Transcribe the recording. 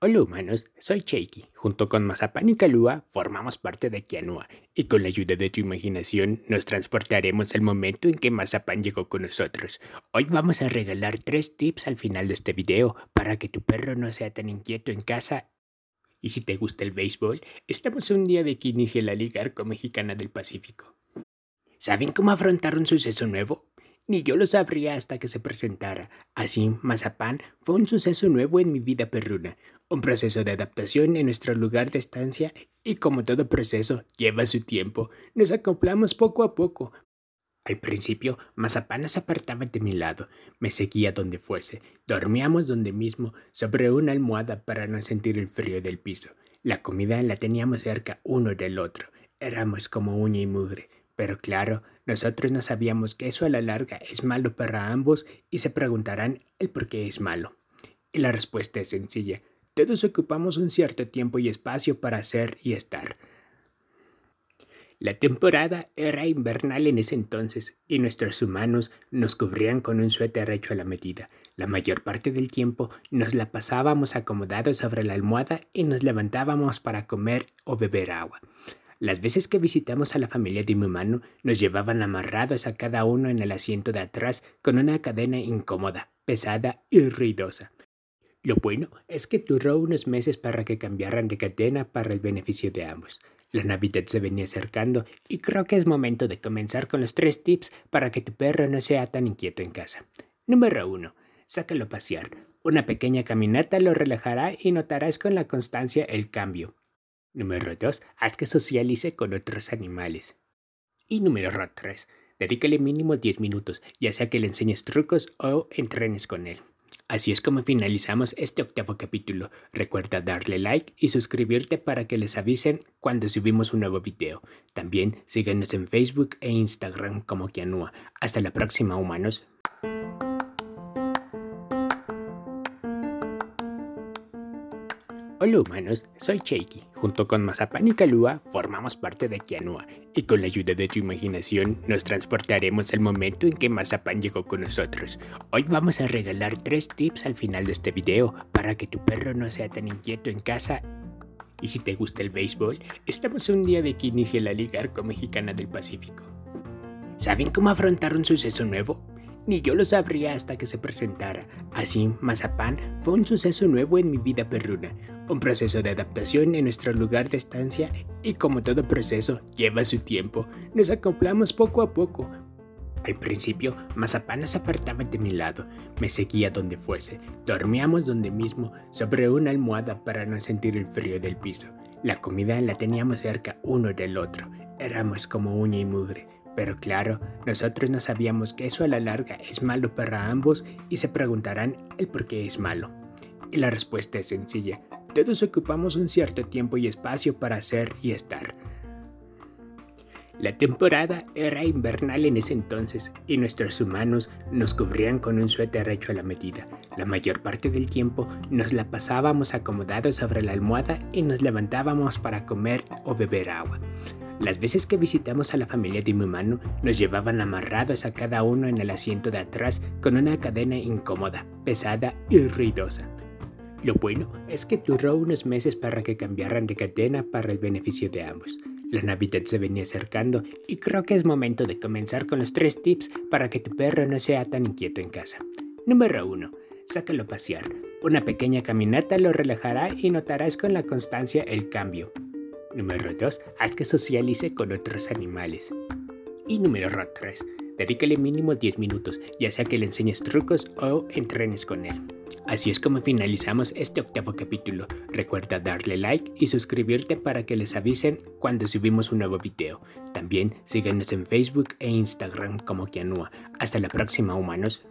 Hola humanos, soy Cheiki. Junto con Mazapán y Kalua formamos parte de Kianua y con la ayuda de tu imaginación nos transportaremos al momento en que Mazapán llegó con nosotros. Hoy vamos a regalar tres tips al final de este video para que tu perro no sea tan inquieto en casa. Y si te gusta el béisbol, estamos un día de que inicie la Liga Arco Mexicana del Pacífico. ¿Saben cómo afrontar un suceso nuevo? Ni yo lo sabría hasta que se presentara. Así, Mazapán fue un suceso nuevo en mi vida perruna, un proceso de adaptación en nuestro lugar de estancia y como todo proceso lleva su tiempo, nos acoplamos poco a poco. Al principio, Mazapán se apartaba de mi lado, me seguía donde fuese, dormíamos donde mismo, sobre una almohada para no sentir el frío del piso. La comida la teníamos cerca uno del otro, éramos como uña y mugre. Pero claro, nosotros no sabíamos que eso a la larga es malo para ambos y se preguntarán el por qué es malo. Y la respuesta es sencilla. Todos ocupamos un cierto tiempo y espacio para hacer y estar. La temporada era invernal en ese entonces y nuestros humanos nos cubrían con un suéter hecho a la medida. La mayor parte del tiempo nos la pasábamos acomodados sobre la almohada y nos levantábamos para comer o beber agua. Las veces que visitamos a la familia de mi humano, nos llevaban amarrados a cada uno en el asiento de atrás con una cadena incómoda, pesada y ruidosa. Lo bueno es que duró unos meses para que cambiaran de cadena para el beneficio de ambos. La Navidad se venía acercando y creo que es momento de comenzar con los tres tips para que tu perro no sea tan inquieto en casa. Número 1. Sácalo a pasear. Una pequeña caminata lo relajará y notarás con la constancia el cambio. Número 2. Haz que socialice con otros animales. Y número 3. Dedícale mínimo 10 minutos, ya sea que le enseñes trucos o entrenes con él. Así es como finalizamos este octavo capítulo. Recuerda darle like y suscribirte para que les avisen cuando subimos un nuevo video. También síguenos en Facebook e Instagram como Kianua. Hasta la próxima, humanos. Hola humanos, soy Cheiki. Junto con Mazapán y Kalua formamos parte de Kianua y con la ayuda de tu imaginación nos transportaremos al momento en que Mazapán llegó con nosotros. Hoy vamos a regalar tres tips al final de este video para que tu perro no sea tan inquieto en casa. Y si te gusta el béisbol, estamos un día de que inicie la Liga Arco Mexicana del Pacífico. ¿Saben cómo afrontar un suceso nuevo? Ni yo lo sabría hasta que se presentara. Así, Mazapán fue un suceso nuevo en mi vida perruna, un proceso de adaptación en nuestro lugar de estancia y como todo proceso lleva su tiempo, nos acoplamos poco a poco. Al principio, Mazapán se apartaba de mi lado, me seguía donde fuese, dormíamos donde mismo, sobre una almohada para no sentir el frío del piso. La comida la teníamos cerca uno del otro, éramos como uña y mugre. Pero claro, nosotros no sabíamos que eso a la larga es malo para ambos y se preguntarán el por qué es malo. Y la respuesta es sencilla. Todos ocupamos un cierto tiempo y espacio para hacer y estar. La temporada era invernal en ese entonces y nuestros humanos nos cubrían con un suéter hecho a la medida. La mayor parte del tiempo nos la pasábamos acomodados sobre la almohada y nos levantábamos para comer o beber agua. Las veces que visitamos a la familia de mi humano nos llevaban amarrados a cada uno en el asiento de atrás con una cadena incómoda, pesada y ruidosa. Lo bueno es que duró unos meses para que cambiaran de cadena para el beneficio de ambos. La Navidad se venía acercando y creo que es momento de comenzar con los tres tips para que tu perro no sea tan inquieto en casa. Número 1. Sácalo a pasear. Una pequeña caminata lo relajará y notarás con la constancia el cambio. Número 2. Haz que socialice con otros animales. Y número 3. Dedícale mínimo 10 minutos, ya sea que le enseñes trucos o entrenes con él. Así es como finalizamos este octavo capítulo. Recuerda darle like y suscribirte para que les avisen cuando subimos un nuevo video. También síguenos en Facebook e Instagram como Kianua. Hasta la próxima, humanos.